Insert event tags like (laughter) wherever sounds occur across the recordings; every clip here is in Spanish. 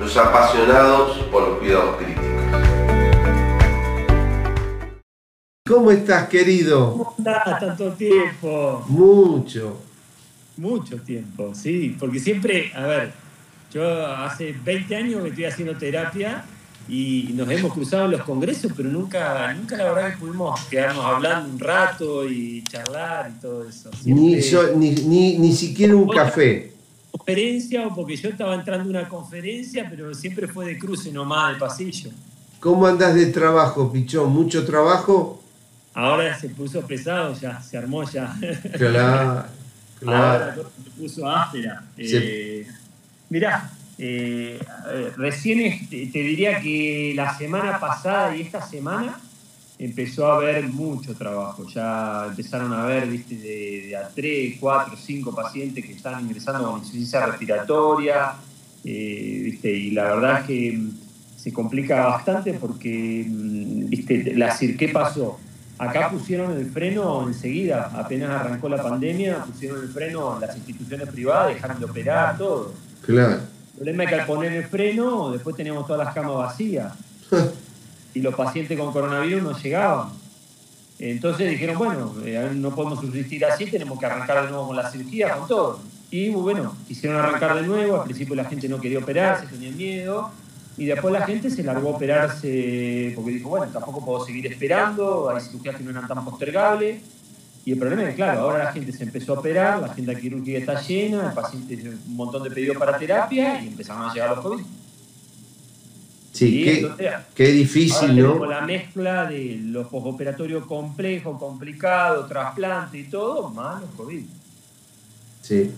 los apasionados por los cuidados críticos. ¿Cómo estás, querido? ¿Cómo estás? Tanto tiempo. Mucho. Mucho tiempo, sí. Porque siempre, a ver, yo hace 20 años que estoy haciendo terapia y nos hemos cruzado en los congresos, pero nunca, nunca la verdad que pudimos quedarnos hablando un rato y charlar y todo eso. Ni, yo, ni, ni, ni siquiera un café. Conferencia o porque yo estaba entrando a una conferencia, pero siempre fue de cruce nomás, de pasillo. ¿Cómo andas de trabajo, Pichón? ¿Mucho trabajo? Ahora se puso pesado ya, se armó ya. Claro, claro. Ahora se puso áspera. Eh, mirá, eh, recién te diría que la semana pasada y esta semana empezó a haber mucho trabajo. Ya empezaron a haber ¿viste? De, a 3, 4, 5 pacientes que están ingresando con insuficiencia respiratoria. Eh, ¿viste? Y la verdad es que mm, se complica bastante porque, mm, ¿viste? La, ¿qué pasó? Acá pusieron el freno enseguida, apenas arrancó la pandemia, pusieron el freno las instituciones privadas, dejaron de operar, todo. Claro. El problema es que al poner el freno, después teníamos todas las camas vacías. (laughs) y los pacientes con coronavirus no llegaban. Entonces dijeron, bueno, eh, no podemos subsistir así, tenemos que arrancar de nuevo con la cirugía, con todo. Y bueno, quisieron arrancar de nuevo, al principio la gente no quería operarse, tenía miedo, y después la gente se largó a operarse porque dijo, bueno, tampoco puedo seguir esperando, hay cirugías que no eran tan postergables. Y el problema es que, claro, ahora la gente se empezó a operar, la agenda quirúrgica está llena, el paciente un montón de pedidos para terapia y empezaron a llegar los COVID. Sí, qué, qué, difícil, ¿no? La mezcla de los postoperatorios complejos, complicados, trasplante y todo, más los COVID. Sí.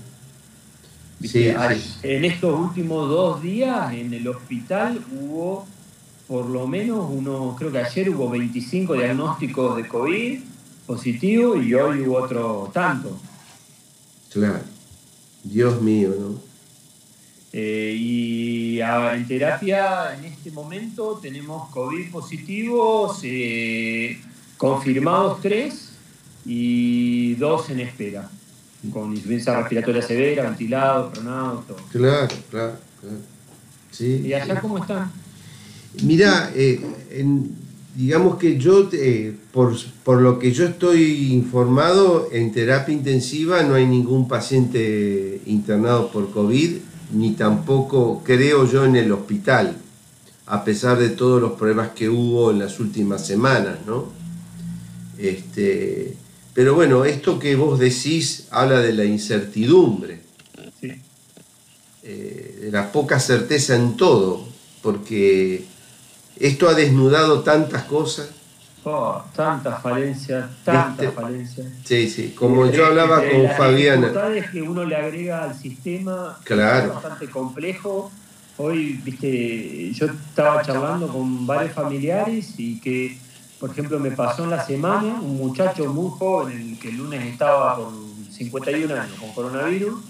Sí, en estos últimos dos días en el hospital hubo por lo menos uno, creo que ayer hubo 25 diagnósticos de COVID positivo y hoy hubo otro tanto. Claro, Dios mío, ¿no? Eh, y en terapia en este momento tenemos COVID positivos, eh, confirmados tres y dos en espera con insuficiencia respiratoria severa, ventilado, pronado, todo. Claro, claro, claro. Sí, ¿Y allá cómo están? Mira, eh, digamos que yo, eh, por, por, lo que yo estoy informado, en terapia intensiva no hay ningún paciente internado por COVID, ni tampoco creo yo en el hospital, a pesar de todos los problemas que hubo en las últimas semanas, ¿no? Este, pero bueno, esto que vos decís habla de la incertidumbre, sí. eh, de la poca certeza en todo, porque esto ha desnudado tantas cosas. Oh, tantas falencias, tantas falencias. Sí, sí, como yo hablaba con las Fabiana. dificultades que uno le agrega al sistema Claro. es bastante complejo. Hoy, viste, yo estaba charlando con varios familiares y que por ejemplo, me pasó en la semana un muchacho muy joven, el que el lunes estaba con 51 años con coronavirus,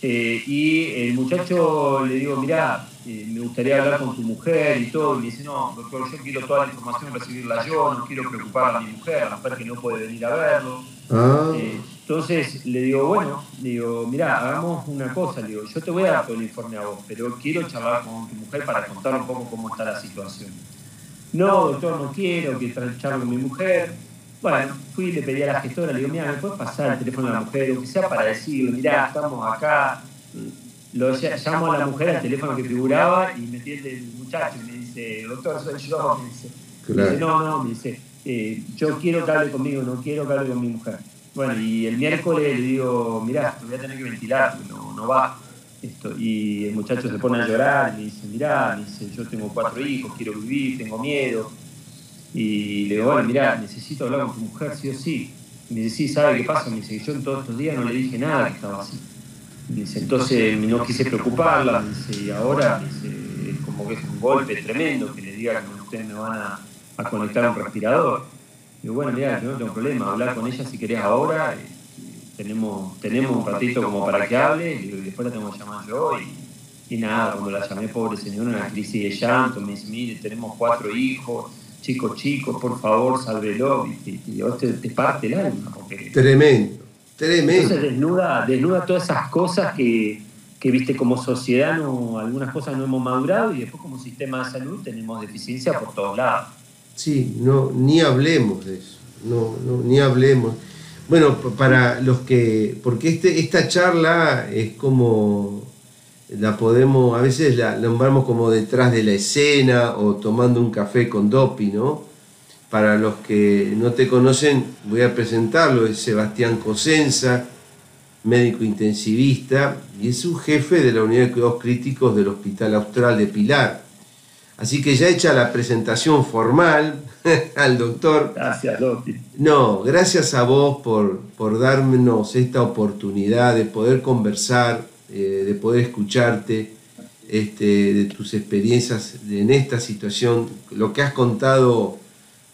eh, y el muchacho le digo, mirá, eh, me gustaría hablar con tu mujer y todo, y me dice, no, doctor, yo quiero toda la información recibirla yo, no quiero preocupar a mi mujer, a la mujer que no puede venir a verlo. Ah, Eh, entonces le digo, bueno, le digo, mirá, hagamos una cosa, le digo, yo te voy a dar todo el informe a vos, pero quiero charlar con tu mujer para contar un poco cómo está la situación. No, doctor, no quiero que charle con mi mujer. Bueno, fui y le pedí a la gestora, le digo, mira, ¿me puedes pasar el teléfono de la mujer? O que sea para decirle, mirá, estamos acá. Lo llamo a la mujer al teléfono que figuraba y me atiende el muchacho y me dice, doctor, soy yo. Me dice, me dice no, no, me dice, eh, yo quiero que hable conmigo, no quiero que hable con mi mujer. Bueno, y el miércoles le digo, mirá, te voy a tener que ventilar, porque no, no va. Esto, y el muchacho se pone a llorar y me dice, mirá, me dice, yo tengo cuatro hijos, quiero vivir, tengo miedo. Y le digo, bueno, mirá, necesito hablar con tu mujer, sí o sí. Y me dice, sí, ¿sabe qué pasa? Me dice, yo en todos estos días no le dije nada que estaba así. Dice, entonces no quise preocuparla, me dice, y ahora dice, como que es un golpe tremendo que le diga que ustedes me van a, a conectar un respirador. Y bueno, mira, yo no tengo problema, hablar con ella si querés ahora, eh, tenemos, tenemos un ratito como para que hable, y después la tengo que llamar yo, y, y nada, cuando la llamé, pobre señora, una crisis de llanto, me dice, mire, tenemos cuatro hijos, chicos, chicos, por favor, sálvelo, y, y, te, te, parte el alma. Porque... Tremendo, tremendo. Entonces desnuda, desnuda todas esas cosas que, que, viste, como sociedad no, algunas cosas no hemos madurado y después como sistema de salud tenemos deficiencia por todos lados. Sí, no, ni hablemos de eso, no, no, ni hablemos. Bueno, para los que, porque este, esta charla es como, la podemos, a veces la nombramos como detrás de la escena o tomando un café con Dopi, ¿no? Para los que no te conocen, voy a presentarlo, es Sebastián Cosenza, médico intensivista, y es un jefe de la unidad de cuidados críticos del Hospital Austral de Pilar. Así que ya hecha la presentación formal (laughs) al doctor. Gracias, Dopi. No, gracias a vos por, por darnos esta oportunidad de poder conversar, eh, de poder escucharte, este, de tus experiencias en esta situación. Lo que has contado,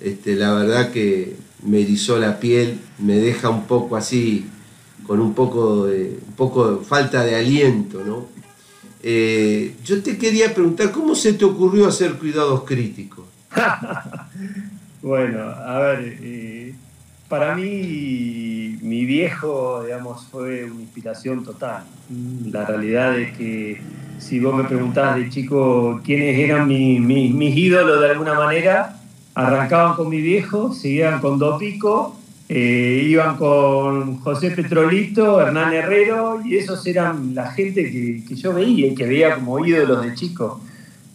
este, la verdad que me erizó la piel, me deja un poco así, con un poco de, un poco de falta de aliento, ¿no? Eh, yo te quería preguntar, ¿cómo se te ocurrió hacer cuidados críticos? (laughs) bueno, a ver, eh, para mí mi viejo, digamos, fue una inspiración total. La realidad es que si vos me preguntás de chico quiénes eran mi, mi, mis ídolos de alguna manera, arrancaban con mi viejo, seguían con Dopico eh, iban con José Petrolito, Hernán Herrero, y esos eran la gente que, que, yo veía y que veía como ídolos de chico.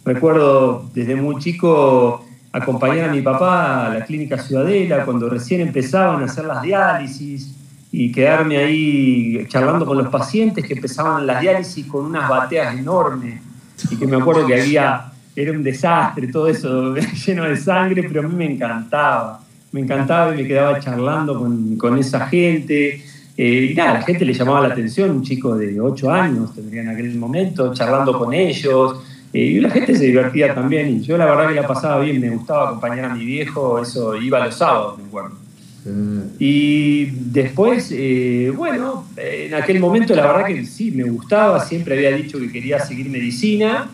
Recuerdo desde muy chico acompañar a mi papá a la clínica Ciudadela cuando recién empezaban a hacer las diálisis y quedarme ahí charlando con los pacientes que empezaban las diálisis con unas bateas enormes y que me acuerdo que había, era un desastre todo eso (laughs) lleno de sangre, pero a mí me encantaba me encantaba y me quedaba charlando con, con esa gente. Eh, y nada, la gente le llamaba la atención, un chico de 8 años tendría en aquel momento, charlando con ellos. Eh, y la gente se divertía también. Y yo la verdad que la pasaba bien, me gustaba acompañar a mi viejo, eso iba los sábados, me acuerdo. Y después, eh, bueno, en aquel momento la verdad que sí, me gustaba, siempre había dicho que quería seguir medicina,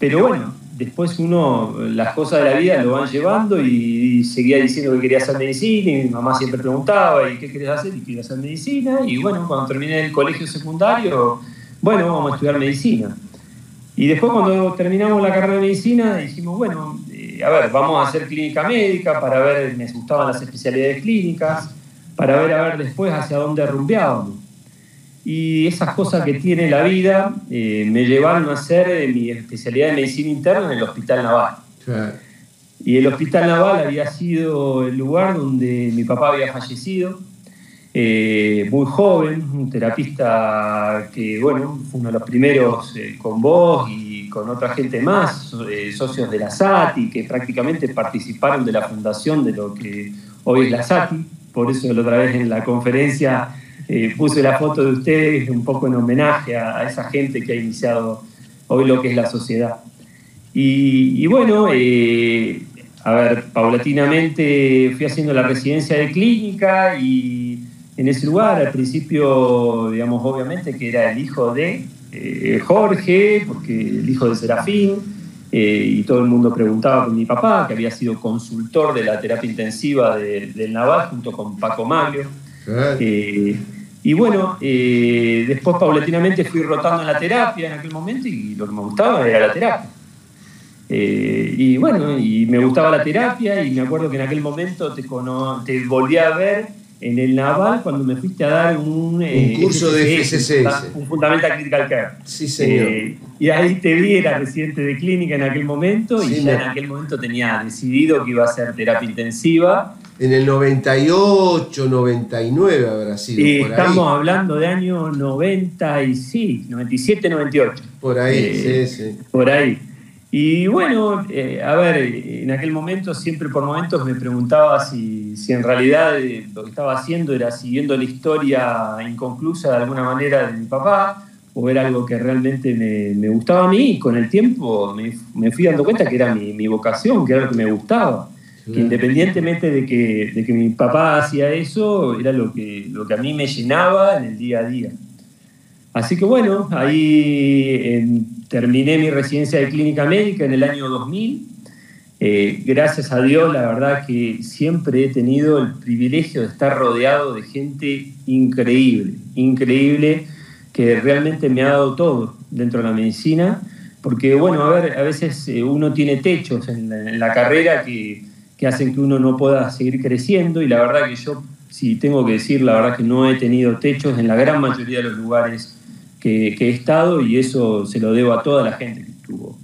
pero bueno, después uno, las cosas de la vida lo van llevando y, seguía diciendo que quería hacer medicina y mi mamá siempre preguntaba, ¿y qué querés hacer? Y quería hacer medicina. Y bueno, cuando terminé el colegio secundario, bueno, vamos a estudiar medicina. Y después cuando terminamos la carrera de medicina dijimos, bueno, eh, a ver, vamos a hacer clínica médica para ver, me gustaban las especialidades clínicas, para ver a ver después hacia dónde rumbeábamos y esas cosas que tiene la vida. eh, me llevaron a hacer eh, mi especialidad de medicina interna en el Hospital Naval. Y el Hospital Naval había sido el lugar donde mi papá había fallecido, eh, muy joven, un terapista que, bueno, fue uno de los primeros con vos y con otra gente más, socios de la SATI, que prácticamente participaron de la fundación de lo que hoy es la SATI, por eso la otra vez en la conferencia eh, puse la foto de ustedes un poco en homenaje a, a, esa gente que ha iniciado hoy lo que es la sociedad. Y, y bueno, eh, a ver, paulatinamente fui haciendo la residencia de clínica y en ese lugar, al principio, digamos, obviamente que era el hijo de eh, Jorge, porque el hijo de Serafín, y todo el mundo preguntaba por mi papá, que había sido consultor de la terapia intensiva de, del Naval junto con Paco Maglio. Eh, y bueno, eh, después paulatinamente fui rotando en la terapia en aquel momento y lo que me gustaba era la terapia. Eh, y bueno, y me gustaba la terapia y me acuerdo que en aquel momento te, te volví a ver en el Naval cuando me fuiste a dar un, eh, un curso de FCCS. Un Fundamental Critical Care. Sí, señor. Eh, y ahí te vi, era residente de clínica en aquel momento sí, y ya en aquel momento tenía decidido que iba a hacer terapia intensiva en el 98, 99 habrá sido. Por estamos ahí. hablando de año 90 y sí, 97, 98. Por ahí, eh, sí, sí. Por ahí. Y bueno, eh, a ver, en aquel momento, siempre por momentos me preguntaba si, si en realidad eh, lo que estaba haciendo era siguiendo la historia inconclusa de alguna manera de mi papá, o era algo que realmente me, gustaba a mí y con el tiempo me, fui dando cuenta que era mi, vocación, que era lo que me gustaba. Que independientemente de que, de que, mi papá hacía eso, era lo que, lo que a mí me llenaba en el día a día. Así que bueno, ahí terminé mi residencia de clínica médica en el año 2000. Eh, gracias a Dios, la verdad que siempre he tenido el privilegio de estar rodeado de gente increíble, increíble, que realmente me ha dado todo dentro de la medicina. Porque bueno, a ver, a veces eh, uno tiene techos en la, carrera que, que hacen que uno no pueda seguir creciendo y la verdad que yo, si tengo que decir, la verdad que no he tenido techos en la gran mayoría de los lugares que, he estado y eso se lo debo a toda la gente que estuvo.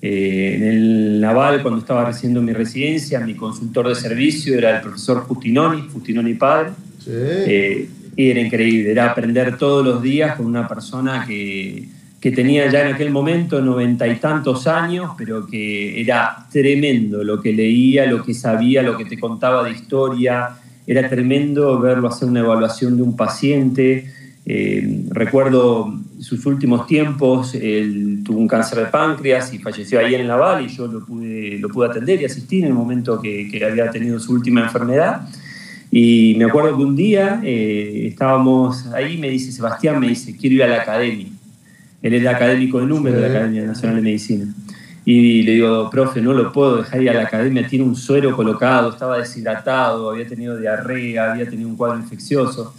Eh, en el Naval, cuando estaba recibiendo mi residencia, mi consultor de servicio era el profesor Justinoni, Justinoni padre. Eh, y era increíble, era aprender todos los días con una persona que, que tenía ya en aquel momento noventa y tantos años, pero que era tremendo lo que leía, lo que sabía, lo que te contaba de historia. Era tremendo verlo hacer una evaluación de un paciente, eh, recuerdo sus últimos tiempos, él tuvo un cáncer de páncreas y falleció ahí en Laval y yo lo pude, lo pude atender y asistir en el momento que, que había tenido su última enfermedad. Y me acuerdo que un día eh, estábamos ahí, me dice Sebastián, me dice, quiero ir a la academia. Él es el académico de número de la Academia Nacional de Medicina. Y le digo, profe, no lo puedo dejar ir a la academia, tiene un suero colocado, estaba deshidratado, había tenido diarrea, había tenido un cuadro infeccioso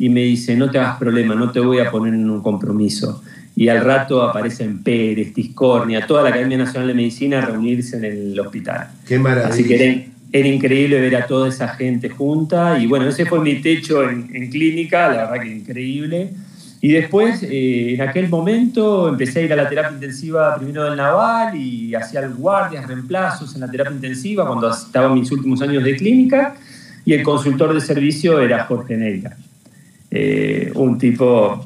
y me dice, no te hagas problema, no te voy a poner en un compromiso. Y al rato aparecen Pérez, Tiscornia, toda la Academia Nacional de Medicina a reunirse en el hospital. Qué maravilla. Así que era, increíble ver a toda esa gente junta. Y bueno, ese fue mi techo en, clínica, la verdad que increíble. Y después, eh, en aquel momento, empecé a ir a la terapia intensiva primero del Naval y hacía guardias, reemplazos en la terapia intensiva cuando estaba en mis últimos años de clínica. Y el consultor de servicio era Jorge Neira. Eh, un tipo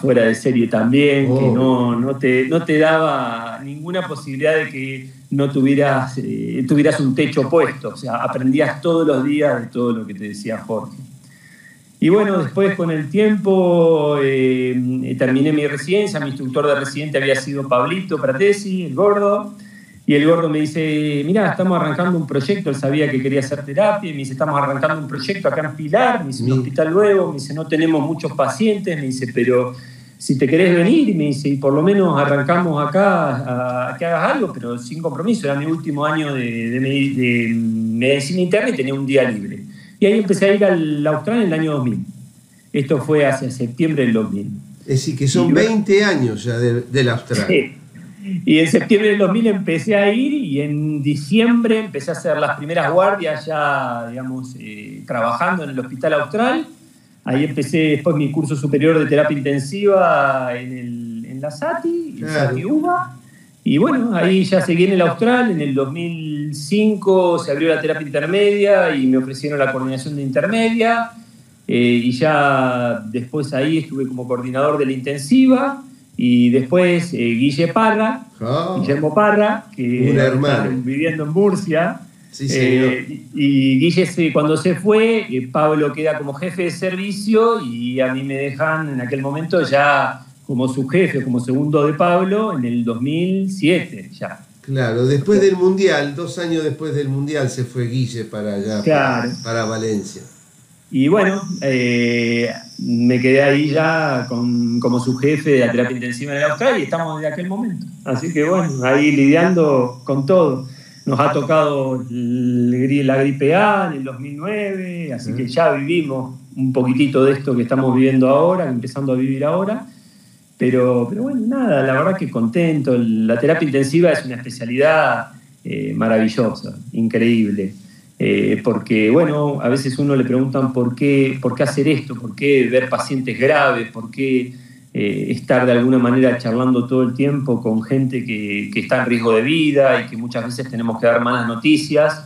fuera de serie también, que oh. no, no, te, no te daba ninguna posibilidad de que no tuvieras, eh, tuvieras un techo puesto, o sea, aprendías todos los días de todo lo que te decía Jorge. Y bueno, después con el tiempo eh, terminé mi residencia, mi instructor de residente había sido Pablito Pratesi, el gordo, y el gordo me dice, mira, estamos arrancando un proyecto, él sabía que quería hacer terapia, me dice, estamos arrancando un proyecto acá en Pilar, me dice, un hospital nuevo, me dice, no tenemos muchos pacientes, me dice, pero si te querés venir, me dice, y por lo menos arrancamos acá a, que hagas algo, pero sin compromiso, era mi último año de, medicina interna y tenía un día libre. Y ahí empecé a ir al Austral en el año 2000. Esto fue hacia septiembre del 2000. Es decir, que son 20 años ya del Austral. Sí. Y en septiembre del 2000 empecé a ir y en diciembre empecé a hacer las primeras guardias ya, digamos, eh, trabajando en el Hospital Austral. Ahí empecé después mi curso superior de terapia intensiva en, en la SATI, en SATI UBA. Y bueno, ahí ya seguí en el Austral. En el 2005 se abrió la terapia intermedia y me ofrecieron la coordinación de intermedia. Eh, y ya después ahí estuve como coordinador de la intensiva. Y después eh, Guille Parra, ah. Guillermo Parra, que está viviendo en Murcia. Eh, y Guille, cuando se fue, eh, Pablo queda como jefe de servicio y a mí me dejan en aquel momento ya como su jefe, como segundo de Pablo, en el 2007 ya. Claro, después del Mundial, dos años después del Mundial se fue Guille para allá, para Valencia. Y bueno, eh, me quedé ahí ya como su jefe de la terapia intensiva en Australia y estamos desde aquel momento. Así que bueno, ahí lidiando con todo. Nos ha tocado la gripe A en el 2009, así que ya vivimos un poquitito de esto que estamos viviendo ahora, empezando a vivir ahora. Pero, pero bueno, nada, la verdad que contento. La terapia intensiva es una especialidad eh, maravillosa, increíble. Eh, porque, bueno, a veces uno le preguntan por qué, por qué hacer esto, por qué ver pacientes graves, por qué eh, estar de alguna manera charlando todo el tiempo con gente que, está en riesgo de vida y que muchas veces tenemos que dar malas noticias,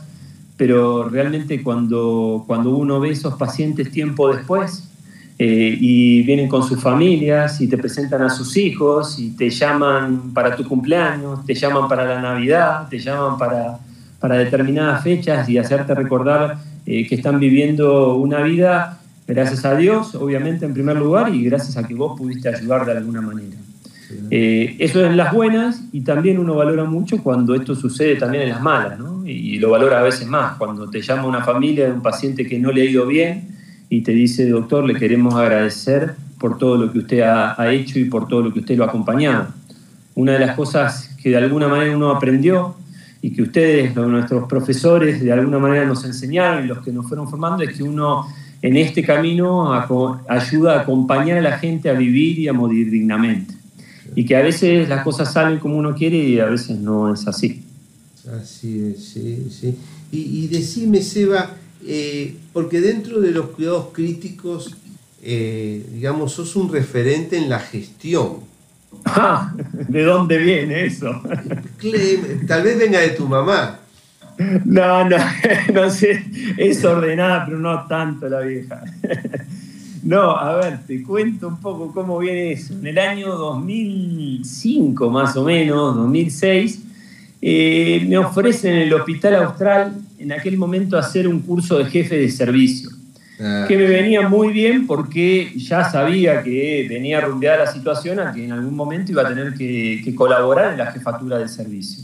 pero realmente cuando, cuando uno ve esos pacientes tiempo después eh, y vienen con sus familias y te presentan a sus hijos y te llaman para tu cumpleaños, te llaman para la Navidad, te llaman para para determinadas fechas y hacerte recordar eh, que están viviendo una vida Gracias a Dios, obviamente, en primer lugar, y gracias a que vos pudiste ayudar de alguna manera. Eh, eso es las buenas y también uno valora mucho cuando esto sucede también en las malas, ¿no? Y lo valora a veces más, cuando te llama una familia de un paciente que no le ha ido bien y te dice, doctor, le queremos agradecer por todo lo que usted ha, hecho y por todo lo que usted lo ha acompañado. Una de las cosas que de alguna manera uno aprendió y que ustedes, nuestros profesores, de alguna manera nos enseñaron y los que nos fueron formando, es que uno en este camino ayuda a acompañar a la gente a vivir y a morir dignamente. Y que a veces las cosas salen como uno quiere y a veces no es así. Así es, sí, sí. Y, decime, Seba, eh, porque dentro de los cuidados críticos, eh, digamos, sos un referente en la gestión. Ah, ¿de dónde viene eso? Tal vez venga de tu mamá. No, no, (laughs) no sé, es ordenada, pero no tanto la vieja. No, a ver, te cuento un poco cómo viene eso. En el año 2005, más o menos, 2006, eh, me ofrecen en el Hospital Austral, en aquel momento, hacer un curso de jefe de servicio. Ah. Que me venía muy bien porque ya sabía que venía rumbeada la situación a que en algún momento iba a tener que, que colaborar en la jefatura del servicio.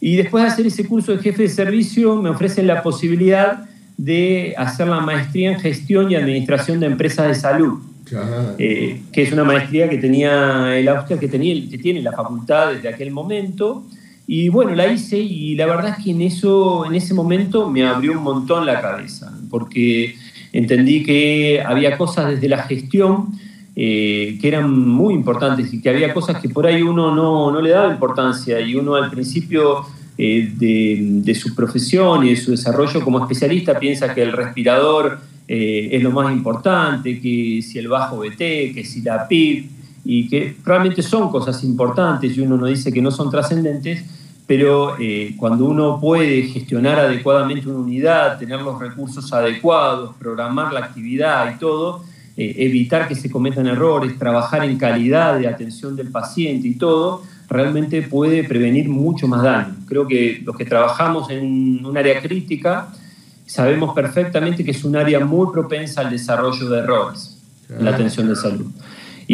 Y después de hacer ese curso de jefe de servicio, me ofrecen la posibilidad de hacer la maestría en gestión y administración de empresas de salud, eh, que es una maestría que tenía el Austria, que, tenía, que tiene la facultad desde aquel momento. Y bueno, la hice y la verdad es que en, eso, en ese momento me abrió un montón la cabeza, porque entendí que había cosas desde la gestión eh, que eran muy importantes y que había cosas que por ahí uno no, no le daba importancia y uno al principio eh, de, su profesión y de su desarrollo como especialista piensa que el respirador eh, es lo más importante, que si el bajo BT, que si la PIB, y que realmente son cosas importantes y uno no dice que no son trascendentes, pero cuando uno puede gestionar adecuadamente una unidad, tener los recursos adecuados, programar la actividad y todo, eh, evitar que se cometan errores, trabajar en calidad de atención del paciente y todo, realmente puede prevenir mucho más daño. Creo que los que trabajamos en un área crítica sabemos perfectamente que es un área muy propensa al desarrollo de errores en la atención de salud.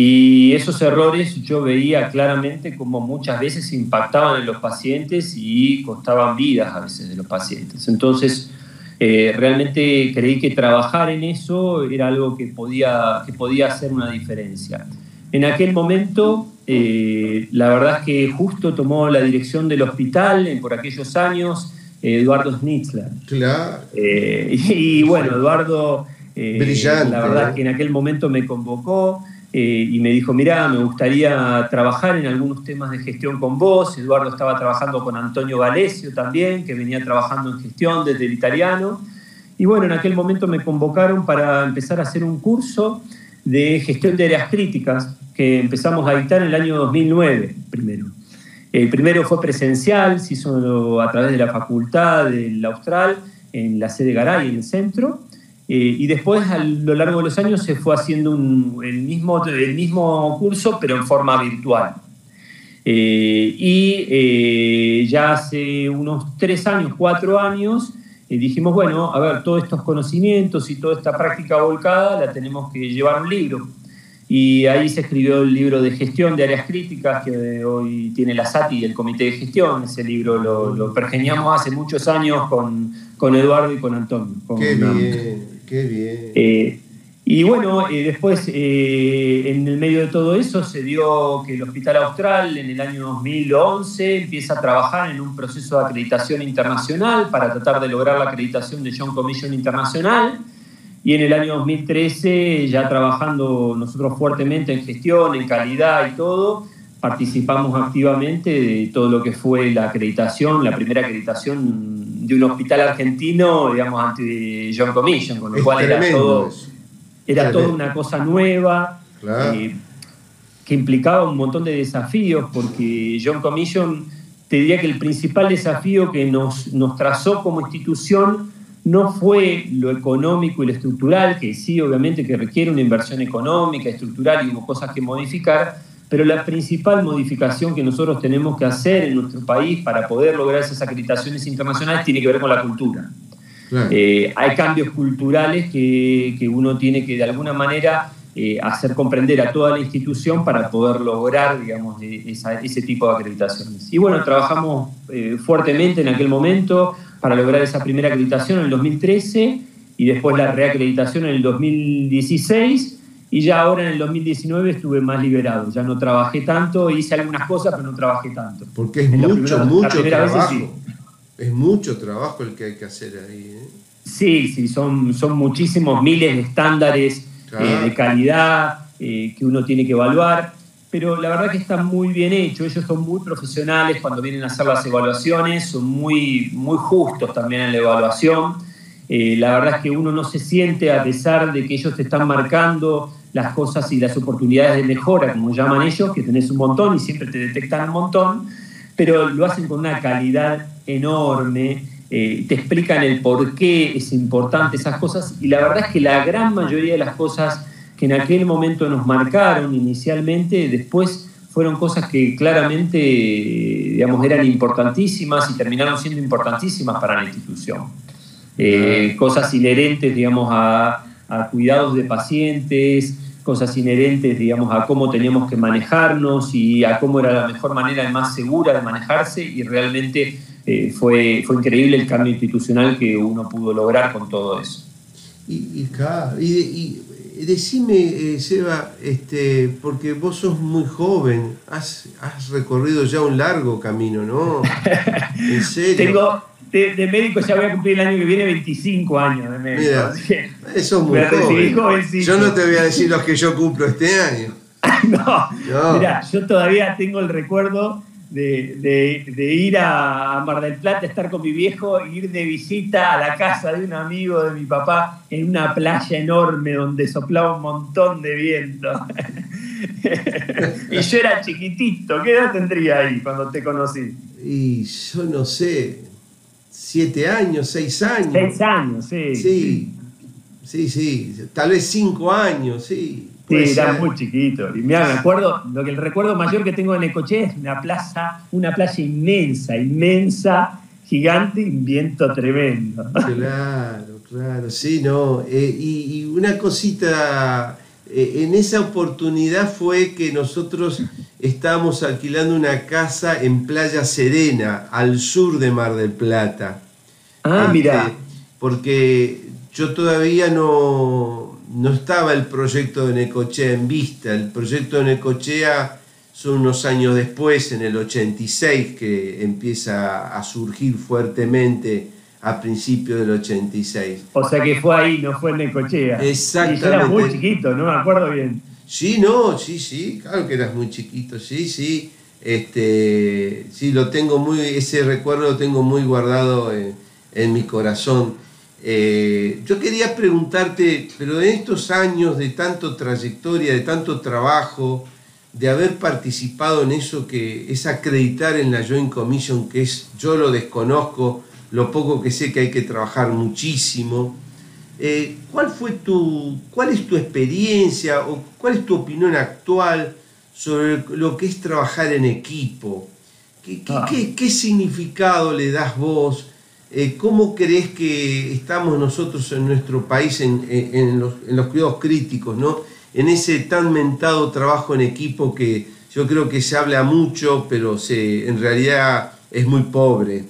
Y esos errores yo veía claramente como muchas veces impactaban en los pacientes y costaban vidas a veces de los pacientes. Entonces, eh, realmente creí que trabajar en eso era algo que podía, que podía hacer una diferencia. En aquel momento, eh, la verdad es que justo tomó la dirección del hospital por aquellos años Eduardo Schnitzler. Claro. Eh, y, bueno, Eduardo, Brillante, la verdad es que en aquel momento me convocó. Eh, y me dijo, mira, me gustaría trabajar en algunos temas de gestión con vos. Eduardo estaba trabajando con Antonio Valesio también, que venía trabajando en gestión desde el italiano. Y bueno, en aquel momento me convocaron para empezar a hacer un curso de gestión de áreas críticas que empezamos a dictar en el año 2009 primero. El primero fue presencial, se hizo a través de la facultad del Austral, en la sede Garay, en el centro. Eh, y después, a lo largo de los años, se fue haciendo el, mismo, el mismo curso, pero en forma virtual. Eh, y eh, ya hace unos tres años, cuatro años, dijimos, bueno, a ver, todos estos conocimientos y toda esta práctica volcada la tenemos que llevar a un libro. Y ahí se escribió el libro de gestión de áreas críticas que hoy tiene la SATI y el Comité de Gestión. Ese libro lo, lo pergeñamos hace muchos años con, con Eduardo y con Antonio. Qué bien. Qué bien. Eh, y bueno, eh, después, eh, en el medio de todo eso, se dio que el Hospital Austral en el año 2011 empieza a trabajar en un proceso de acreditación internacional para tratar de lograr la acreditación de John Commission Internacional. Y en el año 2013, ya trabajando nosotros fuertemente en gestión, en calidad y todo, participamos activamente de todo lo que fue la acreditación, la primera acreditación de un hospital argentino, digamos, ante John Commission, con lo cual era todo, era toda una cosa nueva, eh, que implicaba un montón de desafíos, porque John Commission, te diría que el principal desafío que nos, nos trazó como institución no fue lo económico y lo estructural, que sí, obviamente, que requiere una inversión económica, estructural y hubo cosas que modificar, pero la principal modificación que nosotros tenemos que hacer en nuestro país para poder lograr esas acreditaciones internacionales tiene que ver con la cultura. Eh, hay cambios culturales que, que, uno tiene que de alguna manera eh, hacer comprender a toda la institución para poder lograr, digamos, ese tipo de acreditaciones. Y bueno, trabajamos fuertemente en aquel momento para lograr esa primera acreditación en el 2013 y después la reacreditación en el 2016 y ya ahora en el 2019 estuve más liberado, ya no trabajé tanto, hice algunas cosas, pero no trabajé tanto. Porque es mucho, mucho trabajo. Es mucho trabajo el que hay que hacer ahí. ¿eh? Sí, sí, son, son muchísimos miles de estándares eh, de calidad eh, que uno tiene que evaluar, pero la verdad que está muy bien hecho, ellos son muy profesionales cuando vienen a hacer las evaluaciones, son muy, muy justos también en la evaluación. la verdad es que uno no se siente, a pesar de que ellos te están marcando las cosas y las oportunidades de mejora, como llaman ellos, que tenés un montón y siempre te detectan un montón, pero lo hacen con una calidad enorme, eh, te explican el por qué es importante esas cosas y la verdad es que la gran mayoría de las cosas que en aquel momento nos marcaron inicialmente, después fueron cosas que claramente, digamos, eran importantísimas y terminaron siendo importantísimas para la institución. Eh, cosas inherentes, digamos, a, a cuidados de pacientes, cosas inherentes, digamos, a cómo teníamos que manejarnos y a cómo era la mejor manera más segura de manejarse y realmente eh, fue, fue increíble el cambio institucional que uno pudo lograr con todo eso. Y, y, decime, eh, Seba, este, porque vos sos muy joven, has, has recorrido ya un largo camino, ¿no? (laughs) En serio. Tengo, de, médico ya voy a cumplir el año que viene 25 años de médico. eso es muy joven. Yo no te voy a decir los que yo cumplo este año. (laughs) no, mira, yo todavía tengo el recuerdo de, ir a Mar del Plata, estar con mi viejo, ir de visita a la casa de un amigo de mi papá en una playa enorme donde soplaba un montón de viento. (laughs) y yo era chiquitito, ¿qué edad tendría ahí cuando te conocí? Y yo no sé, siete años, seis años. Seis años, sí. Sí, sí, sí. Tal vez cinco años, sí. Sí, era muy chiquito. Y mira, me acuerdo, lo que el recuerdo mayor que tengo de Necoché es una plaza, una playa inmensa, inmensa, gigante y un viento tremendo. Claro, claro, sí, no. Eh, y, una cosita, eh, en esa oportunidad fue que nosotros estábamos alquilando una casa en Playa Serena, al sur de Mar del Plata. Ah, este, mira. Porque yo todavía no, no estaba el proyecto de Necochea en vista. El proyecto de Necochea son unos años después, en el 86, que empieza a surgir fuertemente a principios del 86. O sea que fue ahí, no fue en Necochea. Exactamente. Y era muy chiquito, no me acuerdo bien. Sí, no, sí, sí, claro que eras muy chiquito, sí, sí. Este, sí, lo tengo muy, ese recuerdo lo tengo muy guardado en, mi corazón. Eh, yo quería preguntarte, pero en estos años de tanto trayectoria, de tanto trabajo, de haber participado en eso que es acreditar en la Joint Commission, que es, yo lo desconozco, lo poco que sé que hay que trabajar muchísimo. Eh, ¿cuál, fue tu, ¿Cuál es tu experiencia o cuál es tu opinión actual sobre lo que es trabajar en equipo? ¿Qué, qué, ah. significado le das vos? Eh, ¿Cómo crees que estamos nosotros en nuestro país en, los, en, los, cuidados críticos, ¿no? en ese tan mentado trabajo en equipo que yo creo que se habla mucho, pero se, en realidad es muy pobre?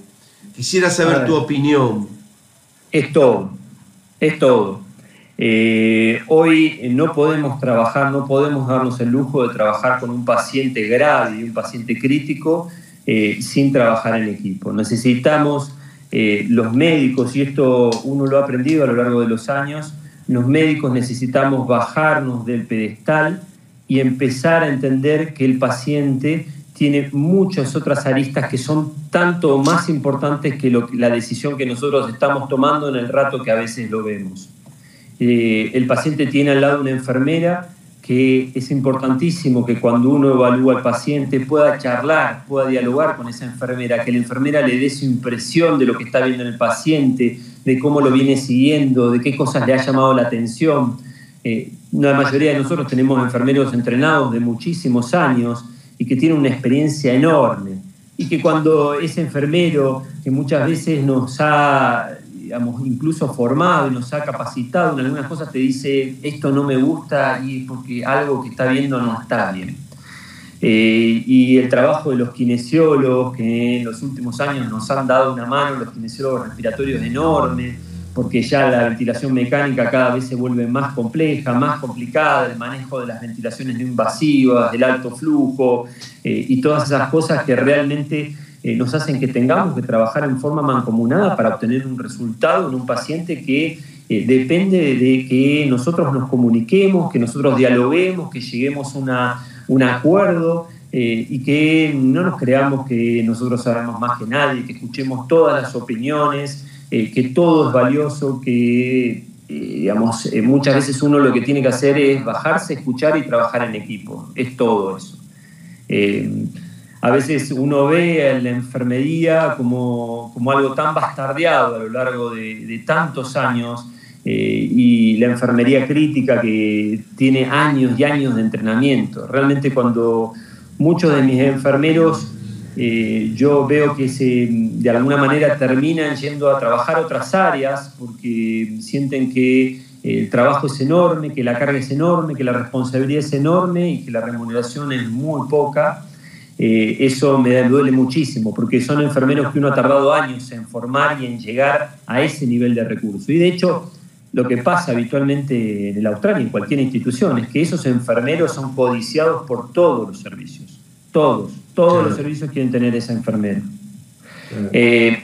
Quisiera saber tu opinión. Esto es todo. Eh, hoy no podemos trabajar, no podemos darnos el lujo de trabajar con un paciente grave y un paciente crítico eh, sin trabajar en equipo. Necesitamos eh, los médicos, y esto uno lo ha aprendido a lo largo de los años, los médicos necesitamos bajarnos del pedestal y empezar a entender que el paciente tiene muchas otras aristas que son tanto más importantes que la decisión que nosotros estamos tomando en el rato que a veces lo vemos. Eh, el paciente tiene al lado una enfermera que es importantísimo que cuando uno evalúa al paciente pueda charlar, pueda dialogar con esa enfermera, que la enfermera le dé su impresión de lo que está viendo en el paciente, de cómo lo viene siguiendo, de qué cosas le ha llamado la atención. Eh, la mayoría de nosotros tenemos enfermeros entrenados de muchísimos años y que tiene una experiencia enorme. Y que cuando ese enfermero, que muchas veces nos ha, digamos, incluso formado y nos ha capacitado en algunas cosas, te dice, esto no me gusta y es porque algo que está viendo no está bien. Eh, y el trabajo de los kinesiólogos, que en los últimos años nos han dado una mano, los kinesiólogos respiratorios enormes, porque ya la ventilación mecánica cada vez se vuelve más compleja, más complicada, el manejo de las ventilaciones no invasivas, del alto flujo eh, y todas esas cosas que realmente eh, nos hacen que tengamos que trabajar en forma mancomunada para obtener un resultado en un paciente que eh, depende de que nosotros nos comuniquemos, que nosotros dialoguemos, que lleguemos a un acuerdo y que no nos creamos que nosotros sabemos más que nadie, que escuchemos todas las opiniones eh, que todo es valioso, que eh, digamos, eh, muchas veces uno lo que tiene que hacer es bajarse, escuchar y trabajar en equipo. Es todo eso. a veces uno ve a la enfermería como, como, algo tan bastardeado a lo largo de, de tantos años y la enfermería crítica que tiene años y años de entrenamiento. Realmente cuando muchos de mis enfermeros eh, yo veo que se, de alguna manera terminan yendo a trabajar otras áreas porque sienten que el trabajo es enorme, que la carga es enorme, que la responsabilidad es enorme y que la remuneración es muy poca. Eh, eso me duele muchísimo porque son enfermeros que uno ha tardado años en formar y en llegar a ese nivel de recurso. Y de hecho, lo que pasa habitualmente en el Australia, en cualquier institución, es que esos enfermeros son codiciados por todos los servicios, todos todos los servicios quieren tener esa enfermera. Eh,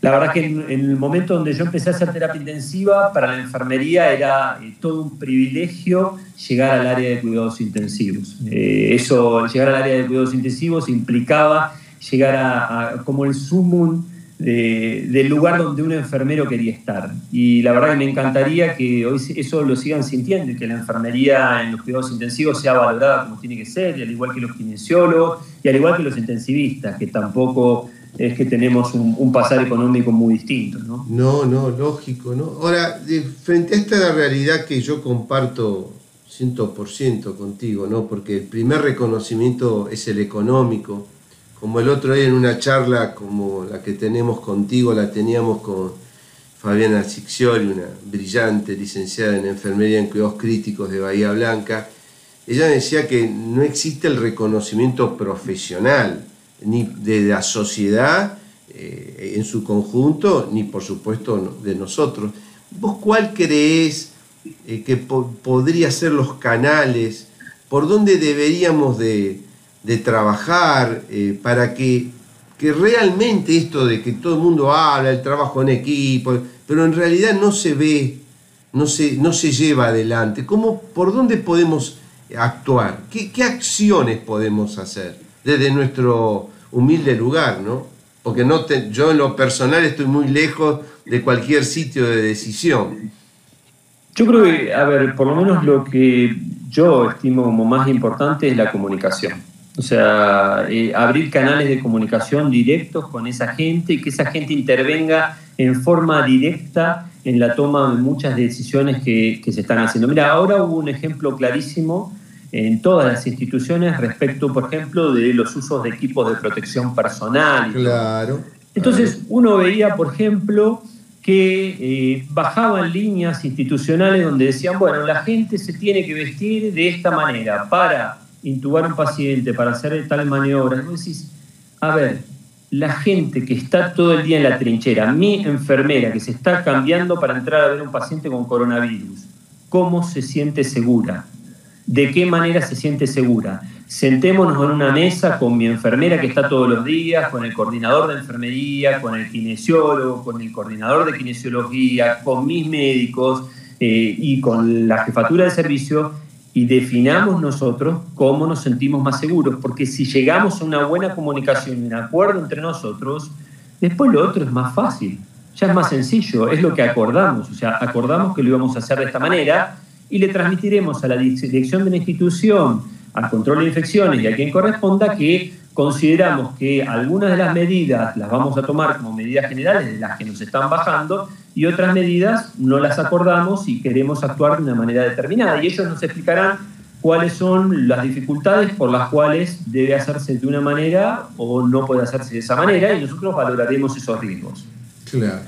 la verdad que en, el momento donde yo empecé a hacer terapia intensiva, para la enfermería era eh, todo un privilegio llegar al área de cuidados intensivos. Eh, eso, llegar al área de cuidados intensivos implicaba llegar a, como el sumum del lugar donde un enfermero quería estar. Y la verdad que me encantaría que hoy eso lo sigan sintiendo y que la enfermería en los cuidados intensivos sea valorada como tiene que ser, y al igual que los kinesiólogos y al igual que los intensivistas, que tampoco es que tenemos un, un pasar económico muy distinto. ¿no? no, no, lógico. ¿no? Ahora, frente a esta realidad que yo comparto 100% contigo, ¿no? porque el primer reconocimiento es el económico, como el otro día en una charla como la que tenemos contigo, la teníamos con Fabiana Sixioli, una brillante licenciada en enfermería en cuidados críticos de Bahía Blanca, ella decía que no existe el reconocimiento profesional ni de la sociedad eh, en su conjunto, ni por supuesto de nosotros. ¿Vos cuál crees eh, que podría ser los canales por donde deberíamos de, de trabajar, eh, para que, que, realmente esto de que todo el mundo habla, el trabajo en equipo, pero en realidad no se ve, no se, no se lleva adelante. ¿Cómo, ¿Por dónde podemos actuar? ¿Qué, qué acciones podemos hacer desde nuestro humilde lugar? ¿no? Porque no yo en lo personal estoy muy lejos de cualquier sitio de decisión. Yo creo que, a ver, por lo menos lo que yo estimo como más importante es la comunicación o sea, eh, abrir canales de comunicación directos con esa gente y que esa gente intervenga en forma directa en la toma de muchas decisiones que, se están haciendo. Mira, ahora hubo un ejemplo clarísimo en todas las instituciones respecto, por ejemplo, de los usos de equipos de protección personal. Claro. Entonces, uno veía, por ejemplo, que eh, bajaban líneas institucionales donde decían, bueno, la gente se tiene que vestir de esta manera para intubar a un paciente, para hacer tal maniobra, vos decís, a ver, la gente que está todo el día en la trinchera, mi enfermera que se está cambiando para entrar a ver un paciente con coronavirus, ¿cómo se siente segura? ¿De qué manera se siente segura? Sentémonos en una mesa con mi enfermera que está todos los días, con el coordinador de enfermería, con el kinesiólogo, con el coordinador de kinesiología, con mis médicos eh, y con la jefatura de servicio y definamos nosotros cómo nos sentimos más seguros, porque si llegamos a una buena comunicación y un acuerdo entre nosotros, después lo otro es más fácil, ya es más sencillo, es lo que acordamos, o sea, acordamos que lo íbamos a hacer de esta manera y le transmitiremos a la dirección de la institución, al control de infecciones y a quien corresponda que consideramos que algunas de las medidas las vamos a tomar como medidas generales de las que nos están bajando y otras medidas no las acordamos y queremos actuar de una manera determinada. Y ellos nos explicarán cuáles son las dificultades por las cuales debe hacerse de una manera o no puede hacerse de esa manera y nosotros valoraremos esos riesgos. Claro.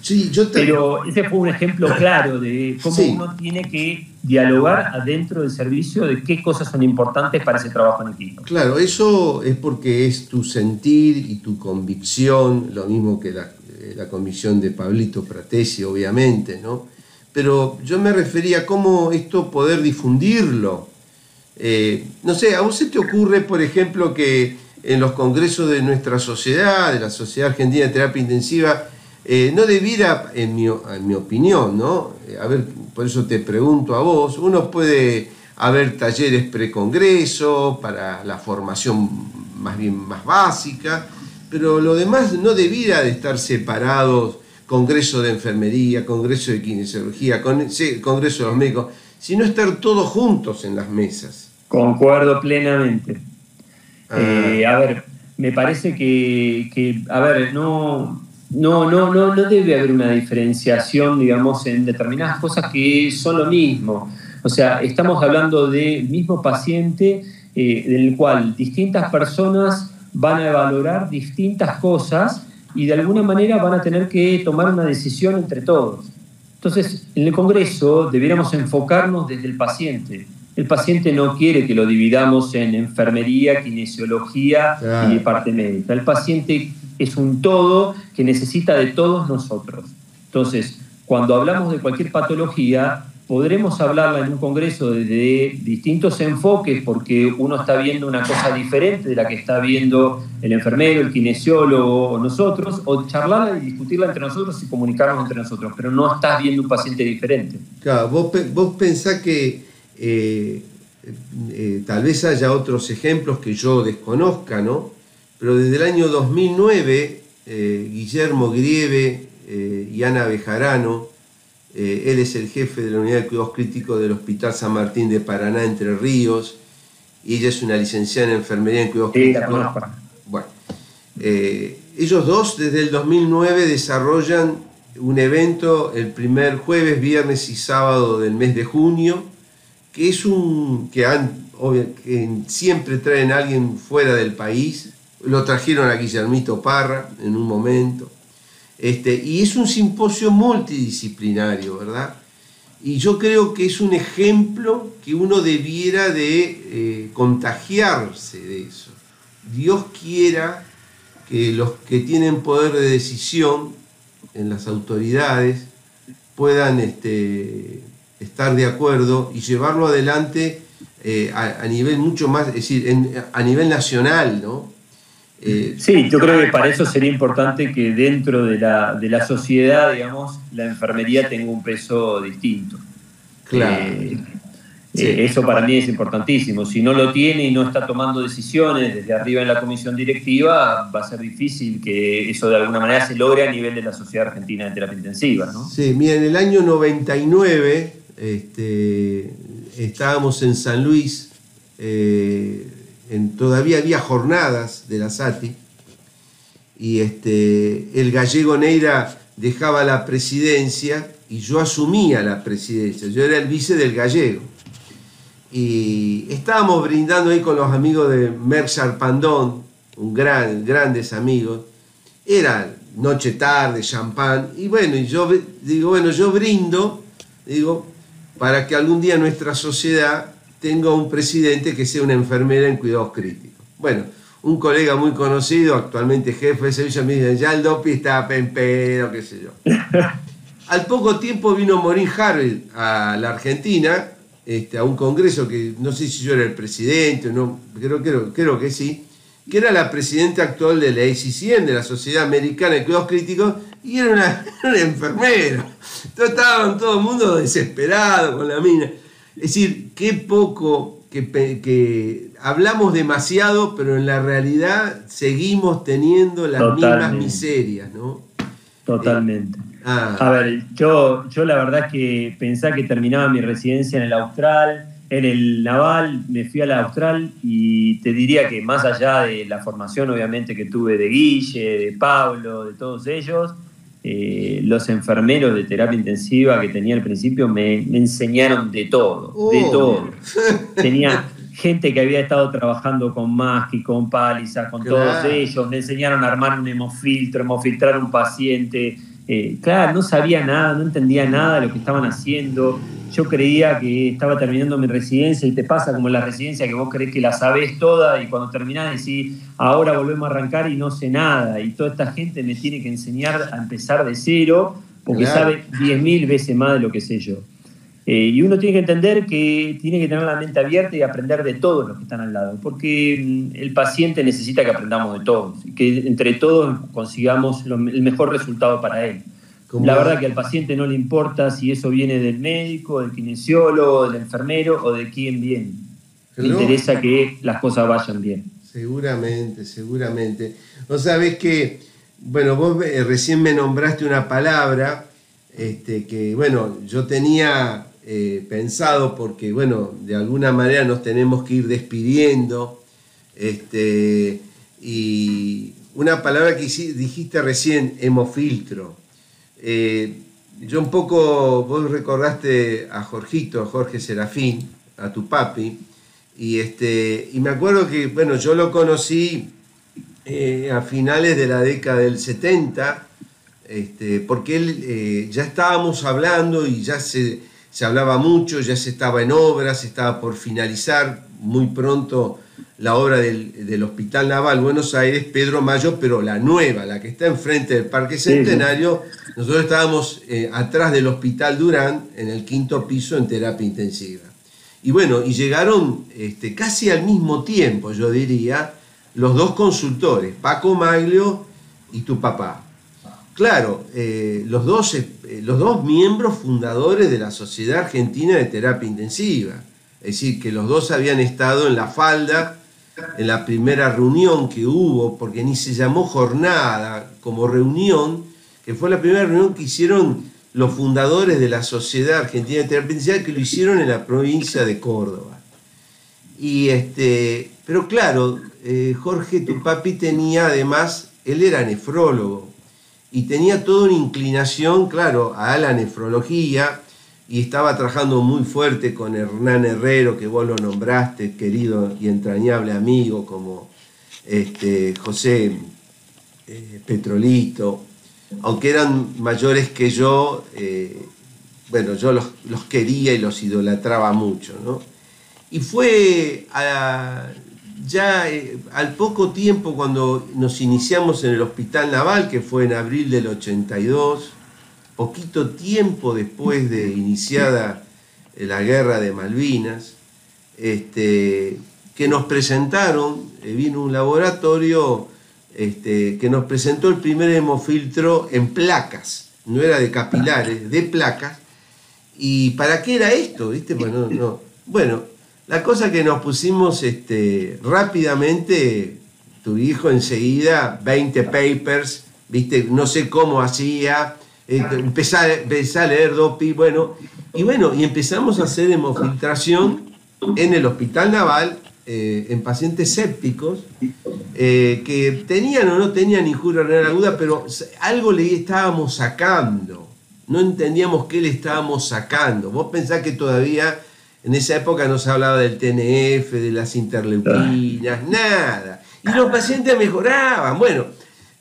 Sí, yo Pero ese fue un ejemplo claro de cómo uno tiene que dialogar adentro del servicio de qué cosas son importantes para ese trabajo en equipo. Claro, eso es porque es tu sentir y tu convicción, lo mismo que la, la convicción de Pablito Pratesi, obviamente, ¿no? Pero yo me refería a cómo esto poder difundirlo. Eh, no sé, ¿a vos se te ocurre, por ejemplo, que en los congresos de nuestra sociedad, de la Sociedad Argentina de Terapia Intensiva, eh, no debiera, en mi, opinión, ¿no? Eh, a ver, por eso te pregunto a vos, uno puede haber talleres precongreso para la formación más bien más básica, pero lo demás no debiera de estar separados, congreso de enfermería, congreso de kinesiología, congreso de los médicos, sino estar todos juntos en las mesas. Concuerdo plenamente. Ah. Eh, a ver, me parece que, que, a ver, no, no, no, no, no debe haber una diferenciación, digamos, en determinadas cosas que son lo mismo. O sea, estamos hablando del mismo paciente eh, del cual distintas personas van a valorar distintas cosas y de alguna manera van a tener que tomar una decisión entre todos. Entonces, en el Congreso debiéramos enfocarnos desde el paciente. El paciente no quiere que lo dividamos en enfermería, kinesiología y parte médica. El paciente es un todo que necesita de todos nosotros. Entonces, cuando hablamos de cualquier patología, podremos hablarla en un congreso desde distintos enfoques porque uno está viendo una cosa diferente de la que está viendo el enfermero, el kinesiólogo o nosotros, o charlarla y discutirla entre nosotros y comunicarnos entre nosotros, pero no estás viendo un paciente diferente. Claro, vos, vos pensás que eh, eh, tal vez haya otros ejemplos que yo desconozca, ¿no? pero desde el año 2009, eh, Guillermo Grieve eh, y Ana Bejarano, eh, él es el jefe de la unidad de cuidados críticos del Hospital San Martín de Paraná, Entre Ríos, y ella es una licenciada en enfermería en cuidados críticos. Bueno, ellos dos desde el 2009 desarrollan un evento el primer jueves, viernes y sábado del mes de junio, que es un que, han, que siempre traen a alguien fuera del país, lo trajeron a Guillermito Parra en un momento. Este, y es un simposio multidisciplinario, ¿verdad? Y yo creo que es un ejemplo que uno debiera de eh, contagiarse de eso. Dios quiera que los que tienen poder de decisión en las autoridades puedan este, estar de acuerdo y llevarlo adelante eh, a, nivel mucho más, es decir, a nivel nacional, ¿no? Eh, sí, yo creo que para eso sería importante que dentro de la, de la sociedad, digamos, la enfermería tenga un peso distinto. Claro. Eh, eh, eso para mí es importantísimo. Si no lo tiene y no está tomando decisiones desde arriba en la comisión directiva, va a ser difícil que eso de alguna manera se logre a nivel de la Sociedad Argentina de Terapia Intensiva. ¿no? Sí, mira, en el año 99 este, estábamos en San Luis todavía había jornadas de la SATI y este, el gallego Neira dejaba la presidencia y yo asumía la presidencia, yo era el vice del gallego. Y estábamos brindando ahí con los amigos de Merchar Pandón, un gran, grandes amigos. Era noche tarde, champán, y bueno, y yo digo, bueno, yo brindo, digo, para que algún día nuestra sociedad tengo un presidente que sea una enfermera en cuidados críticos. Bueno, un colega muy conocido, actualmente jefe de servicio, me dice, ya el DOPI está pempero, qué sé yo. (laughs) Al poco tiempo vino Morín Harvey a la Argentina, este, a un congreso que no sé si yo era el presidente o no, creo, creo, creo que sí, que era la presidenta actual de la ACCN, de la Sociedad Americana de Cuidados Críticos, y era una, (laughs) una enfermera. Entonces estaban todo el mundo desesperado con la mina. Es decir, qué poco que, hablamos demasiado, pero en la realidad seguimos teniendo las mismas miserias, ¿no? Totalmente. Eh, ah. A ver, yo, yo la verdad es que pensaba que terminaba mi residencia en el Austral, en el Naval, me fui a la Austral y te diría que más allá de la formación obviamente que tuve de Guille, de Pablo, de todos ellos, eh, los enfermeros de terapia intensiva que tenía al principio me, enseñaron de todo, de todo. (laughs) Tenía gente que había estado trabajando con Masky, con palizas, con todos ellos, me enseñaron a armar un hemofiltro, hemofiltrar un paciente, Eh, claro, no sabía nada, no entendía nada de lo que estaban haciendo. Yo creía que estaba terminando mi residencia y te pasa como en la residencia que vos crees que la sabés toda y cuando terminás decís, ahora volvemos a arrancar y no sé nada. Y toda esta gente me tiene que enseñar a empezar de cero porque sabe 10.000 veces más de lo que sé yo. Eh, y uno tiene que entender que tiene que tener la mente abierta y aprender de todos los que están al lado, porque mm, el paciente necesita que aprendamos de todos y que entre todos consigamos el mejor resultado para él. La verdad que al paciente no le importa si eso viene del médico, del kinesiólogo, del enfermero o de quién viene. Le interesa que las cosas vayan bien. Seguramente, seguramente. Vos sabés que, bueno, vos eh, recién me nombraste una palabra este, que, bueno, yo tenía eh, pensado porque, bueno, de alguna manera nos tenemos que ir despidiendo. Este, y una palabra que dijiste recién, hemofiltro. Eh, yo un poco, vos recordaste a Jorgito, a Jorge Serafín, a tu papi, y, este, y me acuerdo que, bueno, yo lo conocí eh, a finales de la década del 70, este, porque él ya estábamos hablando y ya se, se hablaba mucho, ya se estaba en obras, se estaba por finalizar muy pronto la obra del, Hospital Naval Buenos Aires, Pedro Mayo, pero la nueva, la que está enfrente del Parque Centenario, nosotros estábamos eh, atrás del Hospital Durán, en el quinto piso, en terapia intensiva. Y bueno, y llegaron este, casi al mismo tiempo, yo diría, los dos consultores, Paco Maglio y tu papá. Claro, eh, los, dos, eh, los dos miembros fundadores de la Sociedad Argentina de Terapia Intensiva. Es decir, que los dos habían estado en la falda en la primera reunión que hubo, porque ni se llamó jornada como reunión, que fue la primera reunión que hicieron los fundadores de la Sociedad Argentina de Terapia Intensiva, que lo hicieron en la provincia de Córdoba. Y este, pero claro, eh, Jorge, tu papi tenía además, él era nefrólogo, y tenía toda una inclinación, claro, a la nefrología y estaba trabajando muy fuerte con Hernán Herrero, que vos lo nombraste, querido y entrañable amigo, como este, José eh, Petrolito, aunque eran mayores que yo, eh, bueno, yo los, los, quería y los idolatraba mucho, ¿no? Y fue a, ya eh, al poco tiempo cuando nos iniciamos en el Hospital Naval, que fue en abril del 82, poquito tiempo después de iniciada eh, la guerra de Malvinas, este, que nos presentaron, eh, vino un laboratorio este, que nos presentó el primer hemofiltro en placas, no era de capilares, de placas. ¿Y para qué era esto? ¿Viste? Bueno, no. bueno la cosa que nos pusimos este, rápidamente, tu hijo enseguida, 20 papers, ¿viste? no sé cómo hacía, eh, empecé, a, leer DOPI, bueno, y bueno, y empezamos a hacer hemofiltración en el hospital naval eh, en pacientes sépticos eh, que tenían o no tenían injuria renal aguda, pero algo le estábamos sacando, no entendíamos qué le estábamos sacando. Vos pensás que todavía en esa época no se hablaba del TNF, de las interleuquinas, nada. Y los pacientes mejoraban. Bueno,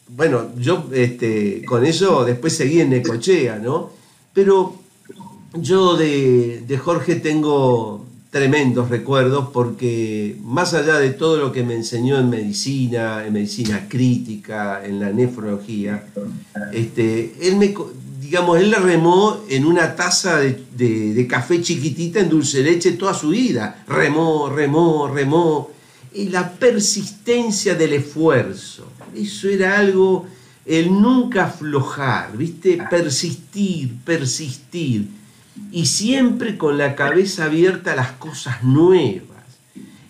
bueno, yo este, con eso después seguí en Necochea, ¿no? Pero yo de, de Jorge tengo tremendos recuerdos porque más allá de todo lo que me enseñó en medicina, en medicina crítica, en la nefrología, este, él me, digamos, él remó en una taza de, café chiquitita en dulce leche toda su vida. Remó, remó, remó. Y la persistencia del esfuerzo. Eso era algo, el nunca aflojar, ¿viste? Persistir, persistir. Y siempre con la cabeza abierta a las cosas nuevas.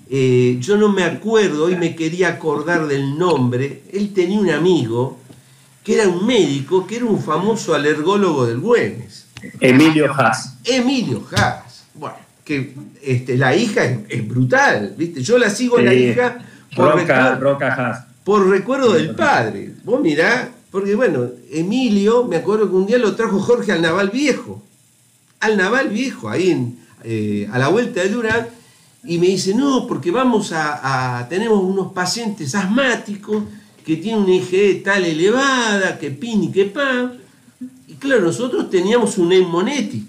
Eh, yo no me acuerdo, hoy me quería acordar del nombre. Él tenía un amigo que era un médico, que era un famoso alergólogo del Güemes. Emilio Haas. Emilio Haas. Bueno, que este, la hija es, brutal, ¿viste? Yo la sigo en la hija por, recuerdo, por recuerdo del padre. Vos mirá, porque bueno, Emilio, me acuerdo que un día lo trajo Jorge al Naval Viejo. Al Naval Viejo, ahí eh, a la vuelta de Durán, y me dice, no, porque vamos a, a tenemos unos pacientes asmáticos que tiene una IgE tal elevada, que pin y que pan. Y claro, nosotros teníamos un Monetic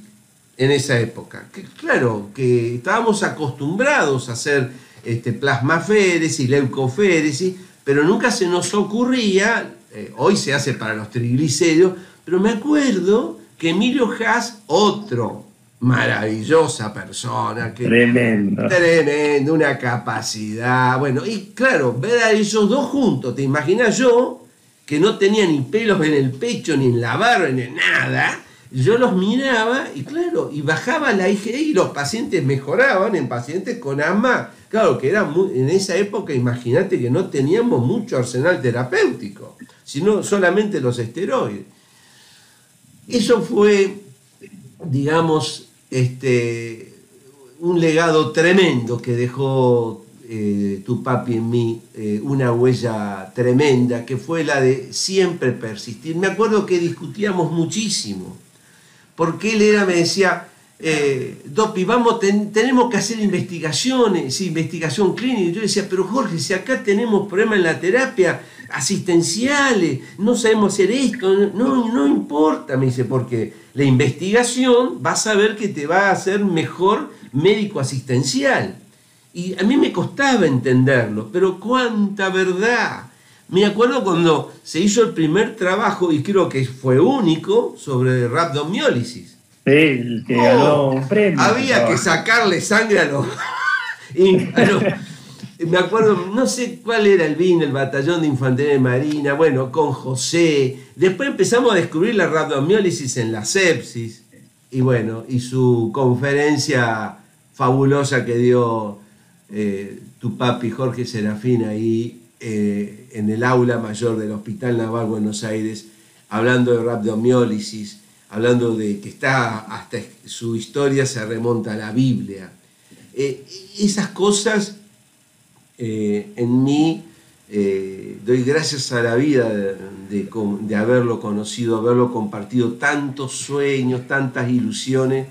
en esa época. Que, claro, que estábamos acostumbrados a hacer este, plasmaféresis, leucoféresis, pero nunca se nos ocurría, eh, hoy se hace para los triglicéridos, pero me acuerdo que Emilio Haas, otro maravillosa persona. Que, tremendo. Tremendo, una capacidad. Bueno, y claro, ver a ellos dos juntos, ¿te imaginas yo? Que no tenía ni pelos en el pecho, ni en la barba, ni en nada yo los miraba y claro, y bajaba la IgE y los pacientes mejoraban en pacientes con asma. Claro, que era en esa época, imagínate que no teníamos mucho arsenal terapéutico, sino solamente los esteroides. Eso fue, digamos, este, un legado tremendo que dejó eh, tu papi en mí, eh, una huella tremenda, que fue la de siempre persistir. Me acuerdo que discutíamos muchísimo porque él era, me decía, eh, Dopi, vamos, tenemos que hacer investigaciones, investigación clínica. Yo decía, pero Jorge, si acá tenemos problemas en la terapia, asistenciales, no sabemos hacer esto, no, no importa, me dice, porque la investigación vas a ver que te va a hacer mejor médico asistencial. Y a mí me costaba entenderlo, pero cuánta verdad. Me acuerdo cuando se hizo el primer trabajo, y creo que fue único, sobre rhabdomiólisis. Sí, el que ganó un premio. Había que sacarle sangre a los, (laughs) Me acuerdo, no sé cuál era el BIN, el Batallón de Infantería de Marina, bueno, con José. Después empezamos a descubrir la rhabdomiólisis en la sepsis. Y bueno, y su conferencia fabulosa que dio eh, tu papi Jorge Serafín ahí eh, en el aula mayor del Hospital Naval Buenos Aires, hablando de rhabdomiólisis, hablando de que está hasta su historia se remonta a la Biblia. Eh, esas cosas eh, en mí doy gracias a la vida de, haberlo conocido, haberlo compartido, tantos sueños, tantas ilusiones,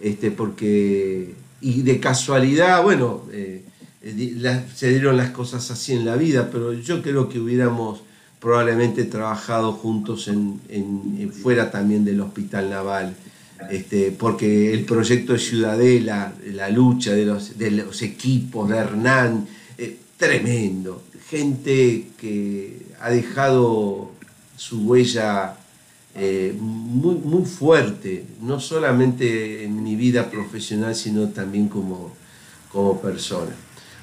este, porque, y de casualidad, bueno, eh, se dieron las cosas así en la vida, pero yo creo que hubiéramos probablemente trabajado juntos en, fuera también del hospital naval, este, porque el proyecto de Ciudadela, la lucha de los, de los equipos, de Hernán, eh, tremendo, gente que ha dejado su huella eh, muy, muy fuerte, no solamente en mi vida profesional, sino también como, como persona.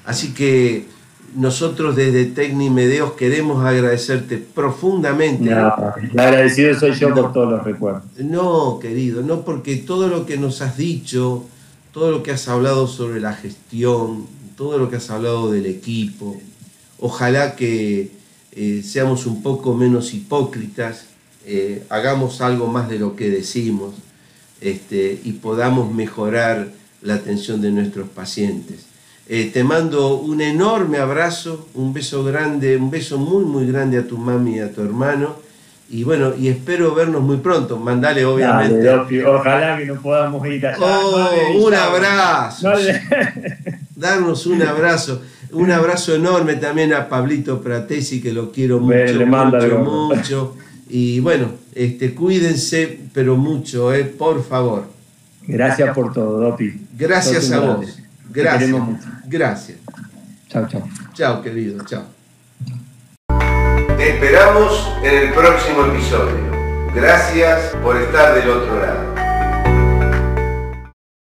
Así que nosotros desde Tecni Medeos queremos agradecerte profundamente. No, agradecido soy yo por todos los recuerdos. No, querido, no porque todo lo que nos has dicho, todo lo que has hablado sobre la gestión, todo lo que has hablado del equipo, ojalá que eh, seamos un poco menos hipócritas, eh, hagamos algo más de lo que decimos este, y podamos mejorar la atención de nuestros pacientes. Eh, te mando un enorme abrazo, un beso grande, un beso muy, muy grande a tu mami y a tu hermano. Y bueno, y espero vernos muy pronto. Mandale, obviamente. ojalá que nos podamos ir allá. Oh, un abrazo. (laughs) Darnos un abrazo. Un abrazo enorme también a Pablito Pratesi, que lo quiero mucho, mucho, mucho. Y bueno, este, cuídense, pero mucho, eh, por favor. Gracias por todo, Dopi. Gracias a vos. Gracias. Gracias. Chao, chao. Chao, querido. Chao. Te esperamos en el próximo episodio. Gracias por estar del otro lado.